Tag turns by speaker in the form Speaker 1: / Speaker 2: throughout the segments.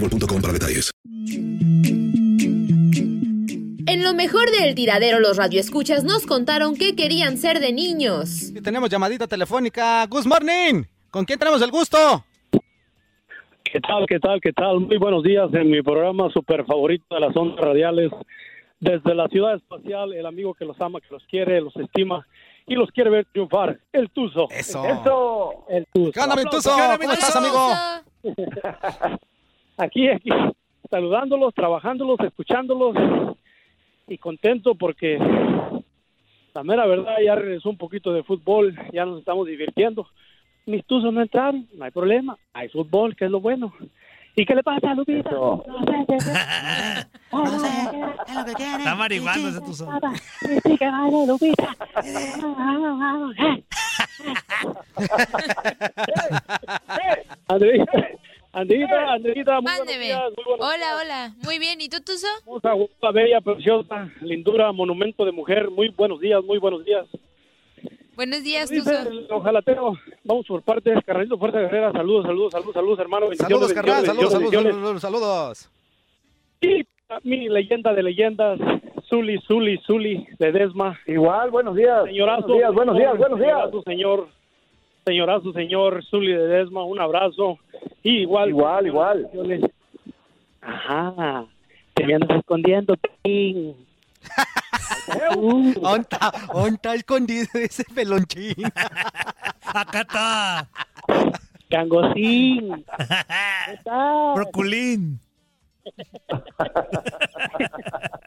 Speaker 1: boostmobile.com para detalles.
Speaker 2: En lo mejor del tiradero, los radioescuchas nos contaron qué querían ser de niños.
Speaker 3: Y tenemos llamadita telefónica. Good morning. ¿Con quién tenemos el gusto?
Speaker 4: ¿Qué tal, qué tal, qué tal? Muy buenos días en mi programa super favorito de las ondas radiales. Desde la ciudad espacial, el amigo que los ama, que los quiere, los estima y los quiere ver triunfar. El Tuzo.
Speaker 3: Eso.
Speaker 4: Eso. El Tuzo.
Speaker 3: ¿Qué onda, mi
Speaker 4: Aplausos.
Speaker 3: Tuzo? ¿Cómo estás, amigo?
Speaker 4: Aquí, aquí, saludándolos, trabajándolos, escuchándolos y contento porque la mera verdad ya regresó un poquito de fútbol, ya nos estamos divirtiendo. Mis tuzos no entraron, no hay problema, hay fútbol, que es lo bueno. ¿Y qué le pasa a Lupita? No sé,
Speaker 5: Está marihuana ese tuzo.
Speaker 4: Sí, que vale, Lupita. Andrita, Andrita, Andrita, muy buenos
Speaker 6: Mándeme.
Speaker 4: días, muy buenos
Speaker 6: Hola, hola. Muy bien. ¿Y tú, Tuzo?
Speaker 4: Hermosa, guapa, bella, preciosa, lindura, monumento de mujer. Muy buenos días, muy buenos días.
Speaker 6: Buenos días, Tuzo.
Speaker 4: ojalatero. Vamos por partes. Carnalito Fuerza Guerrera, saludos, saludos, saludos, saludos, hermano.
Speaker 3: Saludos, carnal. Saludos, saludos, saludos, saludos.
Speaker 4: Y a mi leyenda de leyendas, Zuli, Zuli, Zuli, Ledesma.
Speaker 7: Igual, buenos días.
Speaker 4: Señorazo.
Speaker 7: Buenos días, buenos días, buenos días.
Speaker 4: Señorazo, señor. Señorazo, señor Zuli Ledesma, un abrazo. Y igual.
Speaker 7: Igual, igual.
Speaker 4: Ajá. Te me andas escondiendo, Pin.
Speaker 3: ¿Onta, onta escondido ese pelonchín?
Speaker 5: Acá está.
Speaker 4: Cangosín.
Speaker 5: Broculín.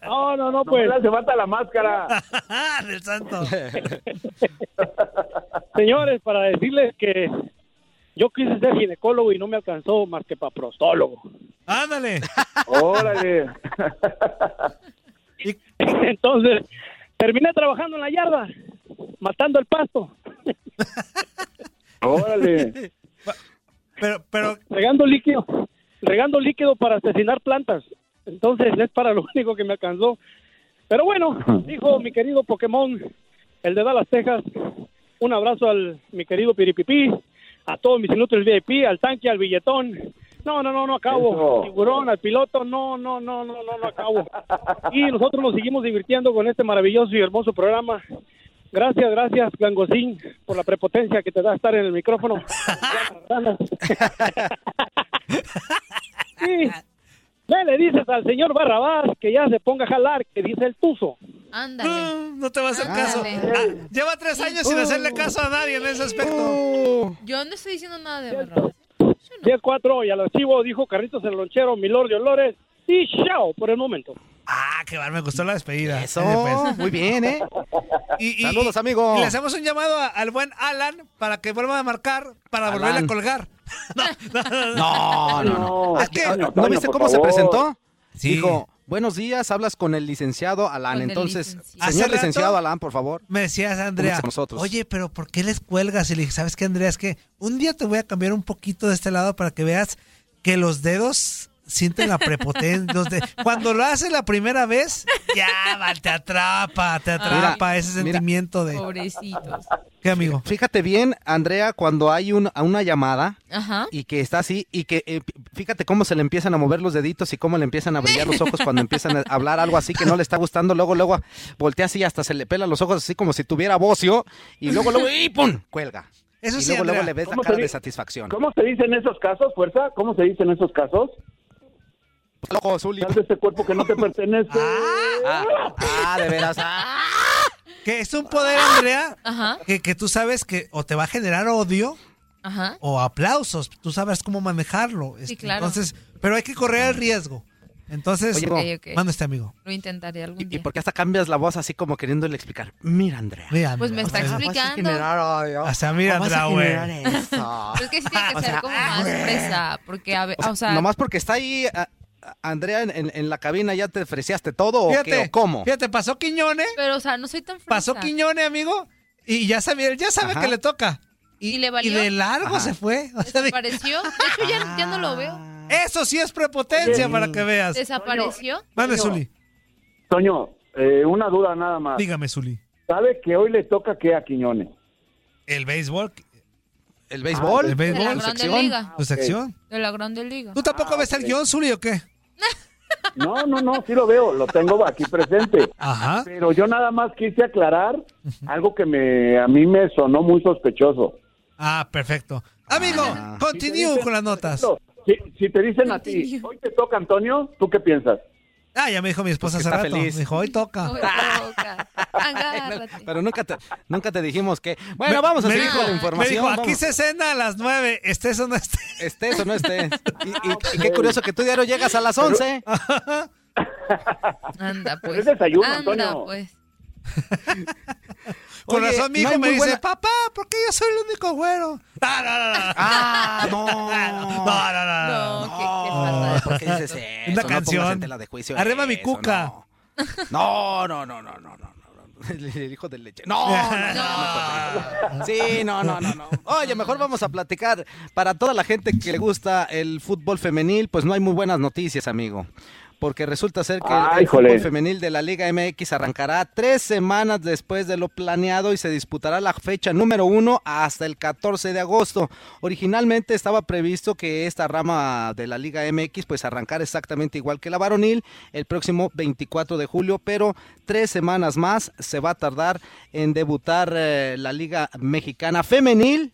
Speaker 4: No, no, no, pues.
Speaker 7: Hace falta la máscara.
Speaker 5: Del santo.
Speaker 4: Señores, para decirles que yo quise ser ginecólogo y no me alcanzó más que para prostólogo.
Speaker 5: Ándale.
Speaker 7: Órale.
Speaker 4: Entonces, terminé trabajando en la yarda, matando el pasto.
Speaker 7: Órale.
Speaker 5: Pero, pero,
Speaker 4: regando líquido, regando líquido para asesinar plantas. Entonces, es para lo único que me alcanzó. Pero bueno, dijo mi querido Pokémon, el de Dallas, Texas, un abrazo al mi querido Piripipí, a todos mis inútiles VIP, al tanque, al billetón. No, no, no, no acabo. Tiburón, al piloto, no, no, no, no, no, no acabo. Y nosotros nos seguimos divirtiendo con este maravilloso y hermoso programa. Gracias, gracias, Gangosín, por la prepotencia que te da estar en el micrófono. Sí. Ve, le dices al señor Barrabás que ya se ponga a jalar, que dice el tuzo.
Speaker 6: Ándale.
Speaker 5: no, no te va a hacer caso.
Speaker 6: Ándale.
Speaker 5: Ah, lleva tres años sin hacerle caso a nadie en ese aspecto.
Speaker 6: Yo no estoy diciendo nada de verdad.
Speaker 4: 10-4 y al archivo dijo Carlitos el lonchero, Milord de Olores y chao por el momento.
Speaker 5: Ah, qué bar, me gustó la despedida.
Speaker 3: Eso,
Speaker 5: pues.
Speaker 3: muy bien, ¿eh?
Speaker 5: Y- y-
Speaker 3: Saludos, amigo.
Speaker 5: y le hacemos un llamado a- al buen Alan para que vuelva a marcar para
Speaker 3: Alan.
Speaker 5: volverle a colgar.
Speaker 3: No, no, no.
Speaker 5: Es que-
Speaker 3: ¿No, viste cómo se presentó?
Speaker 5: Sí.
Speaker 3: Dijo, buenos días, hablas con el licenciado Alan.
Speaker 6: Con
Speaker 3: Entonces,
Speaker 6: licenciado.
Speaker 3: Señor
Speaker 5: rato-
Speaker 3: licenciado Alan, por favor.
Speaker 5: Me decías, Andrea,
Speaker 3: nosotros.
Speaker 5: oye, pero ¿por qué les cuelgas? Y le dije, ¿sabes qué, Andrea? Es que un día te voy a cambiar un poquito de este lado para que veas que los dedos sienten la prepotencia. Cuando lo haces la primera vez, ya, va, te atrapa, te atrapa ese
Speaker 3: mira.
Speaker 5: sentimiento de...
Speaker 6: Pobrecitos.
Speaker 5: ¿Qué, amigo?
Speaker 3: Fíjate bien, Andrea, cuando hay un- una llamada
Speaker 6: Ajá.
Speaker 3: y que está así y que eh, fíjate cómo se le empiezan a mover los deditos y cómo le empiezan a brillar los ojos cuando empiezan a hablar algo así que no le está gustando, luego luego voltea así hasta se le pela los ojos así como si tuviera bocio y luego luego y pum, cuelga.
Speaker 5: Eso
Speaker 3: y
Speaker 5: sí,
Speaker 3: luego luego le ves la
Speaker 7: ¿Cómo
Speaker 3: cara de satisfacción.
Speaker 7: ¿Cómo se dice en esos casos, fuerza? ¿Cómo se dice en esos casos?
Speaker 3: Ojo, Zuli.
Speaker 7: Sal de ese cuerpo que no te pertenece.
Speaker 3: Ah, ah, de veras. ah.
Speaker 5: Que es un poder, Andrea,
Speaker 6: Ajá.
Speaker 5: que, que tú sabes que o te va a generar odio
Speaker 6: Ajá.
Speaker 5: o aplausos. Tú sabes cómo manejarlo. Este,
Speaker 6: claro.
Speaker 5: Entonces, pero hay que correr el riesgo. Entonces,
Speaker 3: Oye,
Speaker 5: manda este amigo.
Speaker 6: Lo intentaré algún
Speaker 3: Y, y
Speaker 6: día.
Speaker 3: por qué hasta cambias la voz así como queriéndole explicar. Mira, Andrea.
Speaker 5: Mira,
Speaker 6: Pues me está
Speaker 5: o sea,
Speaker 6: explicando.
Speaker 5: O sea, mira, Andrea, güey.
Speaker 6: Pero es que sí tiene que
Speaker 3: O
Speaker 6: ser
Speaker 3: sea,
Speaker 6: como
Speaker 3: ah,
Speaker 6: más fresa, porque a ve-
Speaker 3: O sea,
Speaker 6: o sea,
Speaker 3: nomás porque está ahí Andrea en, en- en la cabina, ¿ya te ofreciaste todo o qué? ¿O cómo?
Speaker 5: Fíjate, pasó Quiñone,
Speaker 6: pero o sea, no soy tan fresa.
Speaker 5: pasó Quiñone, amigo, y ya sabía, ya sabe
Speaker 3: Ajá.
Speaker 5: que le toca.
Speaker 6: ¿Y le valió?
Speaker 5: de largo
Speaker 3: Ajá.
Speaker 5: se fue. O sea, de-
Speaker 6: ¿Desapareció? De hecho, ya, ya no lo veo.
Speaker 5: eso sí es prepotencia
Speaker 3: Oye.
Speaker 5: para que veas.
Speaker 6: ¿Desapareció?
Speaker 5: Mande. Zuli.
Speaker 7: Toño, eh, una duda nada más.
Speaker 5: Dígame, Zuli.
Speaker 7: ¿Sabe que hoy le toca qué a Quiñones?
Speaker 5: El béisbol,
Speaker 3: ¿El béisbol?
Speaker 5: el
Speaker 6: De la
Speaker 5: béisbol,
Speaker 6: Grande
Speaker 3: sección.
Speaker 6: Liga.
Speaker 5: tu sección.
Speaker 6: De la Grande Liga.
Speaker 5: ¿Tú tampoco ves el guion, Zuli, o qué?
Speaker 7: No, no, no, sí lo veo, lo tengo aquí presente.
Speaker 5: Ajá.
Speaker 7: Pero yo nada más quise aclarar algo que me a mí me sonó muy sospechoso.
Speaker 5: Ah, perfecto. Amigo,
Speaker 3: Ah.
Speaker 5: continúo con las notas.
Speaker 7: No, Si, si te dicen a ti, hoy te toca Antonio, ¿tú qué piensas?
Speaker 5: Ah, ya me dijo mi esposa
Speaker 3: Pues
Speaker 5: hace rato.
Speaker 3: feliz.
Speaker 5: Me dijo, hoy toca.
Speaker 6: Hoy toca. Agárrate.
Speaker 3: Pero nunca te, nunca te dijimos que... Bueno,
Speaker 5: Me-
Speaker 3: vamos a
Speaker 5: me
Speaker 3: seguir
Speaker 5: dijo-
Speaker 3: con la
Speaker 5: Me
Speaker 3: información.
Speaker 5: dijo, aquí
Speaker 3: vamos.
Speaker 5: se cena a las nueve, estés o no estés.
Speaker 3: Estés o no estés. Y, y- y qué curioso que tú diario llegas a las 11.
Speaker 6: Anda,
Speaker 7: Pero
Speaker 6: pues.
Speaker 7: es desayuno,
Speaker 6: Anda,
Speaker 7: Antonio.
Speaker 6: pues.
Speaker 5: Con
Speaker 3: Oye,
Speaker 5: razón mi
Speaker 3: no
Speaker 5: hijo me dice,
Speaker 3: buena-
Speaker 5: papá, ¿por qué yo soy el único güero? Ah, no, no, no.
Speaker 3: Ah, no.
Speaker 5: No, no, no, no.
Speaker 6: No, qué, qué
Speaker 3: ¿Por qué dices eso?
Speaker 5: Una
Speaker 3: No
Speaker 5: canción.
Speaker 3: tela de juicio
Speaker 5: Arriba mi cuca.
Speaker 3: No, no, no, no, no, no. no. El, hijo de leche. No, no, no, no, no. Sí, no, no, no, no. Oye, mejor vamos a platicar. Para toda la gente que le gusta el fútbol femenil, pues no hay muy buenas noticias, amigo. Porque resulta ser que el-
Speaker 7: Ah,
Speaker 3: el,
Speaker 7: híjole.
Speaker 3: fútbol femenil de la Liga MX arrancará tres semanas después de lo planeado y se disputará la fecha número uno hasta el 14 de agosto. Originalmente estaba previsto que esta rama de la Liga MX pues arrancara exactamente igual que la varonil el próximo 24 de julio, pero tres semanas más se va a tardar en debutar eh, la Liga Mexicana Femenil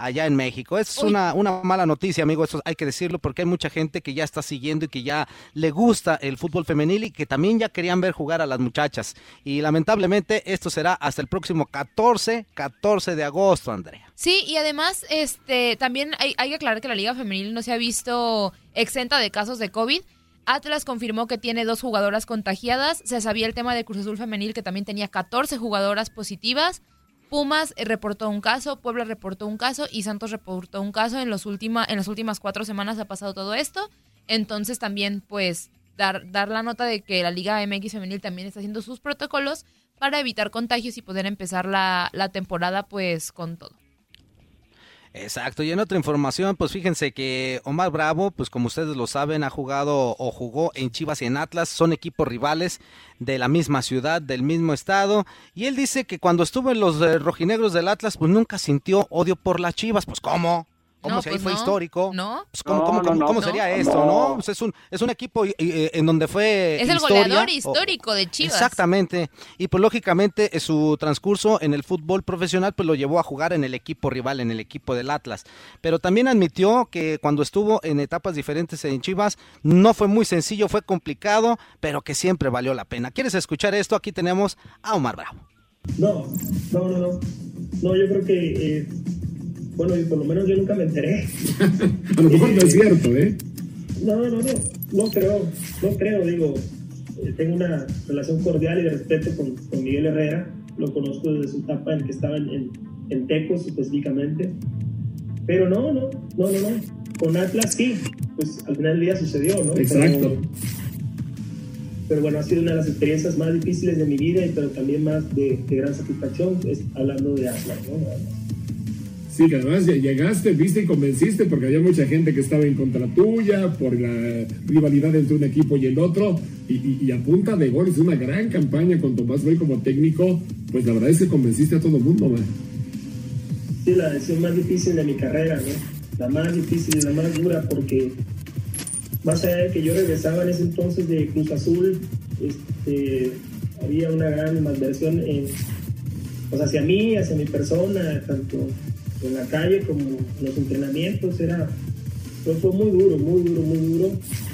Speaker 3: Allá en México. Es una, una mala noticia, amigo, eso hay que decirlo, porque hay mucha gente que ya está siguiendo y que ya le gusta el fútbol femenil y que también ya querían ver jugar a las muchachas. Y lamentablemente esto será hasta el próximo 14, 14 de agosto, Andrea.
Speaker 6: Sí, y además, este, también hay, hay que aclarar que la Liga Femenil no se ha visto exenta de casos de COVID. Atlas confirmó que tiene dos jugadoras contagiadas. Se sabía el tema de Cruz Azul Femenil que también tenía 14 jugadoras positivas. Pumas eh, reportó un caso, Puebla reportó un caso y Santos reportó un caso. En, los última, en las últimas cuatro semanas ha pasado todo esto. Entonces también, pues, dar, dar la nota de que la Liga MX Femenil también está haciendo sus protocolos para evitar contagios y poder empezar la, la temporada, pues, con todo.
Speaker 3: Exacto, y en otra información, pues fíjense que Omar Bravo, pues como ustedes lo saben, ha jugado o jugó en Chivas y en Atlas, son equipos rivales de la misma ciudad, del mismo estado, y él dice que cuando estuvo en los eh, rojinegros del Atlas, pues nunca sintió odio por las Chivas, pues ¿cómo?
Speaker 6: No,
Speaker 3: si ahí
Speaker 6: pues
Speaker 3: fue
Speaker 6: no.
Speaker 3: histórico.
Speaker 6: ¿No?
Speaker 3: Pues, ¿Cómo,
Speaker 7: No,
Speaker 3: cómo-
Speaker 7: no,
Speaker 3: cómo-
Speaker 7: no.
Speaker 3: cómo
Speaker 7: No.
Speaker 3: sería esto,
Speaker 7: No.
Speaker 3: no? Pues es un, es un equipo eh, en donde fue
Speaker 6: Es el goleador
Speaker 3: o-
Speaker 6: histórico de Chivas.
Speaker 3: Exactamente. Y pues lógicamente eh, su transcurso en el fútbol profesional pues lo llevó a jugar en el equipo rival, en el equipo del Atlas. Pero también admitió que cuando estuvo en etapas diferentes en Chivas no fue muy sencillo, fue complicado, pero que siempre valió la pena. ¿Quieres escuchar esto? Aquí tenemos a Omar Bravo.
Speaker 8: No, no, no, no. No, yo creo que, eh, bueno, y por lo menos yo nunca me enteré.
Speaker 9: A lo mejor no es cierto, ¿eh?
Speaker 8: No, no, no, no creo, no creo, digo, eh, tengo una relación cordial y de respeto con, con Miguel Herrera, lo conozco desde su etapa en que estaba en, en, en Tecos específicamente, pero no, no, no, no, no, con Atlas sí, pues al final del día sucedió, ¿no?
Speaker 9: Exacto.
Speaker 8: Pero, pero bueno, ha sido una de las experiencias más difíciles de mi vida, y pero también más de, de gran satisfacción, es hablando de Atlas, ¿no?
Speaker 9: Sí, que además llegaste, viste y convenciste porque había mucha gente que estaba en contra tuya por la rivalidad entre un equipo y el otro. Y, y- a punta de gol, es una gran campaña con Tomás Boy como técnico. Pues la verdad es que convenciste a todo el mundo, man.
Speaker 8: Sí, la decisión más difícil de mi carrera, ¿no? La más difícil y la más dura porque más allá de que yo regresaba en ese entonces de Cruz Azul, este, había una gran animadversión en, hacia mí, hacia mi persona, tanto en la calle como los entrenamientos, era, fue, fue muy duro, muy duro, muy duro.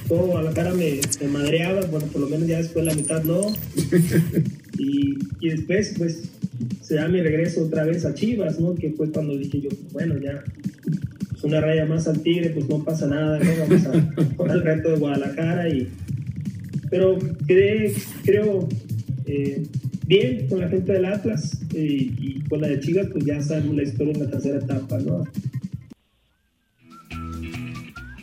Speaker 8: Todo a la cara me, me madreaba, bueno, por lo menos ya después la mitad no. Y, y después, pues, se da mi regreso otra vez a Chivas, ¿no? Que fue cuando dije yo, bueno, ya, pues una raya más al Tigre, pues no pasa nada, ¿no? Vamos a con el reto de Guadalajara y... Pero quedé, creo, eh, bien con la gente del Atlas y, y con la de Chivas, pues ya sabemos la historia en la tercera etapa, ¿no?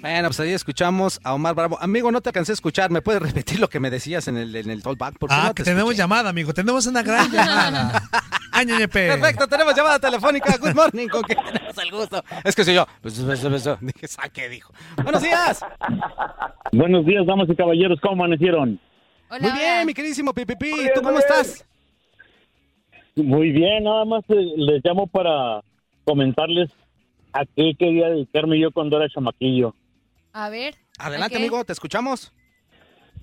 Speaker 3: Bueno, pues ahí escuchamos a Omar Bravo. Amigo, no te alcancé a escuchar. ¿Me puedes repetir lo que me decías en el, en el? Porque
Speaker 5: Ah,
Speaker 3: no
Speaker 5: que
Speaker 3: te
Speaker 5: tenemos
Speaker 3: escuché.
Speaker 5: llamada, amigo. Tenemos una gran llamada. Ay, ñeñepe.
Speaker 3: Perfecto, tenemos llamada telefónica. Good morning, con quien tenemos el gusto. Es que soy yo. Pues, pues, pues, Dije, ¿sabe qué dijo? Buenos días.
Speaker 10: Buenos días, damas y caballeros, ¿cómo amanecieron?
Speaker 3: Muy bien, mi queridísimo Pipipi. ¿Tú cómo estás?
Speaker 10: Muy bien, nada más eh, les llamo para comentarles a qué quería dedicarme yo cuando era chamaquillo.
Speaker 6: A ver.
Speaker 3: Adelante, amigo, te escuchamos.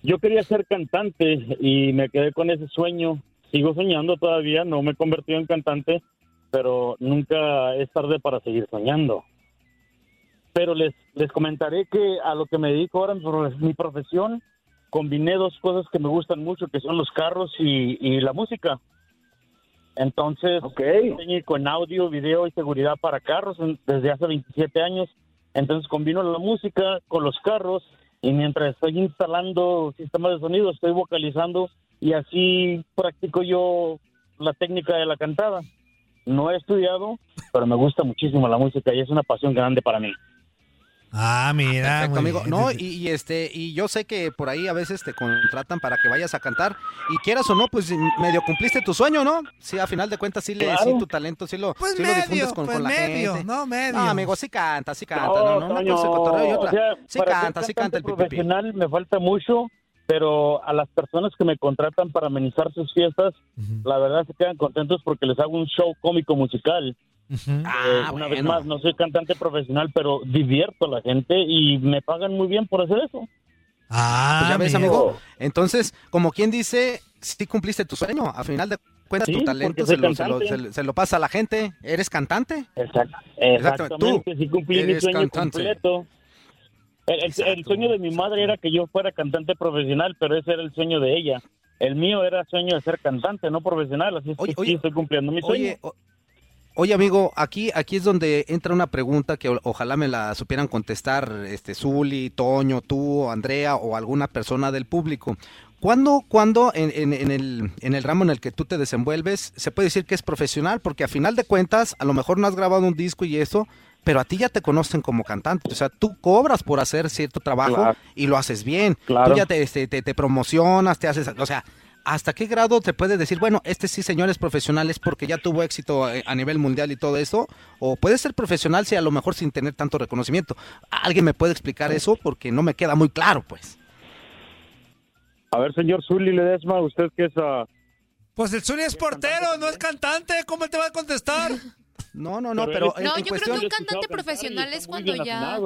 Speaker 10: Yo quería ser cantante y me quedé con ese sueño. Sigo soñando todavía, no me he convertido en cantante, pero nunca es tarde para seguir soñando. Pero les, les comentaré que a lo que me dedico ahora en mi profesión, combiné dos cosas que me gustan mucho, que son los carros y, y la música. Entonces, soy técnico en audio, video y seguridad para carros desde hace 27 años. Entonces, combino la música con los carros y mientras estoy instalando sistemas de sonido, estoy vocalizando y así practico yo la técnica de la cantada. No he estudiado, pero me gusta muchísimo la música y es una pasión grande para mí.
Speaker 5: Ah, mira.
Speaker 3: Perfecto,
Speaker 5: muy
Speaker 3: amigo.
Speaker 5: bien.
Speaker 3: No, y, y este, y yo sé que por ahí a veces te contratan para que vayas a cantar y quieras o no, pues medio cumpliste tu sueño, ¿no? Sí, a final de cuentas sí le,
Speaker 5: Claro.
Speaker 3: sí, tu talento sí lo,
Speaker 5: Pues
Speaker 3: sí lo
Speaker 5: medio,
Speaker 3: difundes con,
Speaker 5: pues
Speaker 3: con la
Speaker 5: medio,
Speaker 3: gente.
Speaker 5: no medio.
Speaker 3: No, amigo, sí canta, sí canta,
Speaker 10: No,
Speaker 3: no, no, una
Speaker 10: Toño,
Speaker 3: cosa es cotorreo y
Speaker 10: o
Speaker 3: otra.
Speaker 10: sea,
Speaker 3: sí canta, sí canta el
Speaker 10: cantante
Speaker 3: pipipi.
Speaker 10: profesional me falta mucho, pero a las personas que me contratan para amenizar sus fiestas, la verdad se quedan contentos porque les hago un show cómico musical.
Speaker 3: Ah,
Speaker 10: Eh, una vez más, no soy cantante profesional, pero divierto a la gente y me pagan muy bien por hacer eso.
Speaker 5: Ah,
Speaker 3: Pues ya ves, amigo. Entonces, como quien dice, sí cumpliste tu sueño. A final de cuentas,
Speaker 10: Sí,
Speaker 3: tu talento se lo, se, lo,
Speaker 10: cantante.
Speaker 3: se lo- se lo pasa a la gente. ¿Eres cantante?
Speaker 10: Exacto. Exactamente,
Speaker 3: Tú
Speaker 10: sí cumplí mi sueño
Speaker 3: cantante.
Speaker 10: completo. El, el- el sueño de mi madre era que yo fuera cantante profesional, pero ese era el sueño de ella. El mío era sueño de ser cantante, no profesional, así es que sí estoy cumpliendo mi sueño.
Speaker 3: Oye, oye, amigo, aquí, aquí es donde entra una pregunta que ojalá me la supieran contestar este Zuli, Toño, tú, Andrea o alguna persona del público. ¿Cuándo, cuándo en, en- en el, en el ramo en el que tú te desenvuelves se puede decir que es profesional? Porque a final de cuentas, a lo mejor no has grabado un disco y eso, pero a ti ya te conocen como cantante. O sea, tú cobras por hacer cierto trabajo
Speaker 10: Claro.
Speaker 3: y lo haces bien.
Speaker 10: Claro.
Speaker 3: Tú ya te, este, te, te promocionas, te haces... O sea, ¿hasta qué grado te puede decir, bueno, este sí, señores profesionales, porque ya tuvo éxito eh, a nivel mundial y todo eso? O puede ser profesional si a lo mejor sin tener tanto reconocimiento. ¿Alguien me puede explicar eso? Porque no me queda muy claro, pues.
Speaker 10: A ver, señor Zully Ledesma, usted que es... ah,
Speaker 5: Pues el Zuli es portero, no es cantante. ¿Cómo te va a contestar?
Speaker 3: No, no, no,
Speaker 10: Pero
Speaker 3: pero,
Speaker 6: No,
Speaker 3: en
Speaker 6: yo creo que un cantante profesional es cuando ya...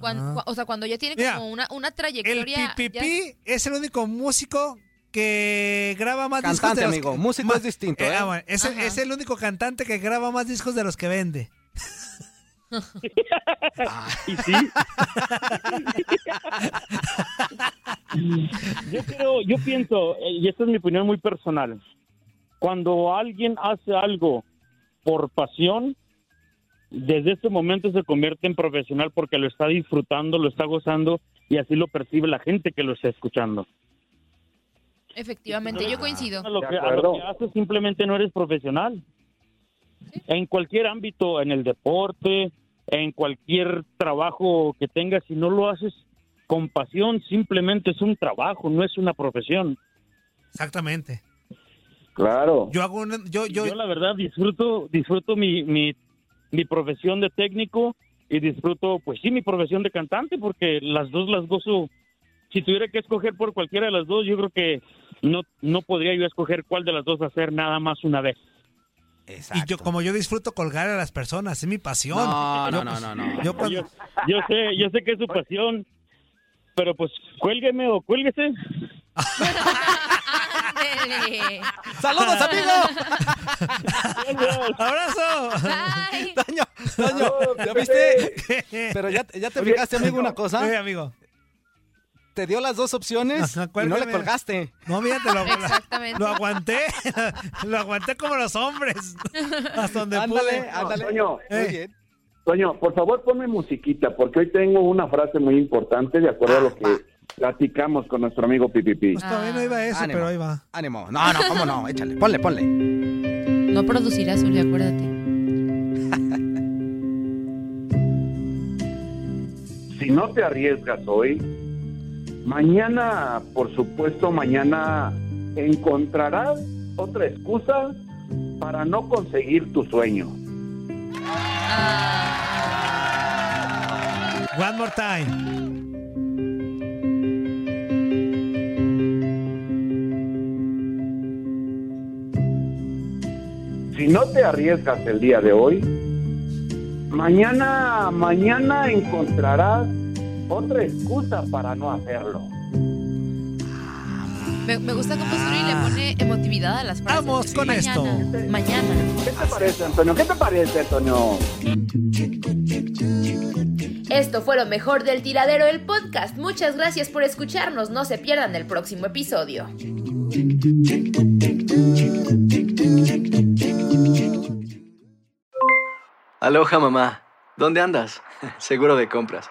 Speaker 6: cuan- cua- o sea, cuando ya tiene
Speaker 5: Mira,
Speaker 6: como una, una
Speaker 5: El
Speaker 6: trayectoria... ya-
Speaker 5: Pipipi es el único músico que graba más discos
Speaker 3: Cantante,
Speaker 5: de los
Speaker 3: amigo,
Speaker 5: que-
Speaker 3: músico
Speaker 5: más-
Speaker 3: es distinto, ¿eh?
Speaker 5: ah, bueno, es, el- es el único cantante que graba más discos de los que vende.
Speaker 10: Y sí. yo creo, yo pienso, eh, y esta es mi opinión muy personal, cuando alguien hace algo por pasión, desde ese momento se convierte en profesional porque lo está disfrutando, lo está gozando y así lo percibe la gente que lo está escuchando.
Speaker 6: Efectivamente, yo coincido.
Speaker 10: A lo, que, a lo que haces simplemente no eres profesional. En cualquier ámbito, en el deporte, en cualquier trabajo que tengas, si no lo haces con pasión, simplemente es un trabajo, no es una profesión.
Speaker 5: Exactamente.
Speaker 7: Claro.
Speaker 5: Yo hago una, yo, yo,
Speaker 10: Yo la verdad disfruto, disfruto mi, mi, mi profesión de técnico y disfruto, pues sí, mi profesión de cantante, porque las dos las gozo. Si tuviera que escoger por cualquiera de las dos, yo creo que no, no podría yo escoger cuál de las dos hacer nada más una vez.
Speaker 5: y yo como yo disfruto colgar a las personas, es mi pasión.
Speaker 3: No,
Speaker 5: Yo-
Speaker 3: no, no, no, no.
Speaker 5: Yo cuando,
Speaker 10: Yo, yo sé, yo sé que es su pasión, pero pues cuélgueme o cuélguese.
Speaker 3: ¡Saludos, amigo!
Speaker 5: ¡Abrazo!
Speaker 6: Ay.
Speaker 3: Toño, Toño, ¿ya viste? Pero ya, ya te fijaste, amigo, una cosa.
Speaker 5: Sí, amigo.
Speaker 3: Te dio las dos opciones
Speaker 5: Ajá,
Speaker 3: y no le colgaste.
Speaker 5: No, mira, te lo,
Speaker 6: Exactamente.
Speaker 5: lo aguanté. lo aguanté como los hombres. Hasta donde
Speaker 3: Ándale,
Speaker 5: pude.
Speaker 3: ándale.
Speaker 7: Toño,
Speaker 5: Eh.
Speaker 7: Toño, por favor ponme musiquita, porque hoy tengo una frase muy importante de acuerdo a lo que platicamos con nuestro amigo Pipipi.
Speaker 5: Pues todavía no iba a eso,
Speaker 3: Ánimo.
Speaker 5: pero ahí va.
Speaker 3: Ánimo. No, no, cómo no. Échale. Ponle, ponle.
Speaker 6: No producirás, Uli, acuérdate.
Speaker 7: Si no te arriesgas hoy, mañana, por supuesto, mañana encontrarás otra excusa para no conseguir tu sueño.
Speaker 5: One more time.
Speaker 7: Si no te arriesgas el día de hoy, mañana, mañana encontrarás otra excusa para no hacerlo.
Speaker 6: Me, me gusta cómo Suri le pone emotividad a las frases.
Speaker 5: Vamos con
Speaker 6: Mañana,
Speaker 5: esto.
Speaker 6: Mañana.
Speaker 7: ¿Qué te parece, Antonio? ¿Qué te parece, Antonio?
Speaker 2: Esto fue lo mejor del tiradero del podcast. Muchas gracias por escucharnos. No se pierdan el próximo episodio.
Speaker 11: Aloha mamá, ¿dónde andas? Seguro de compras.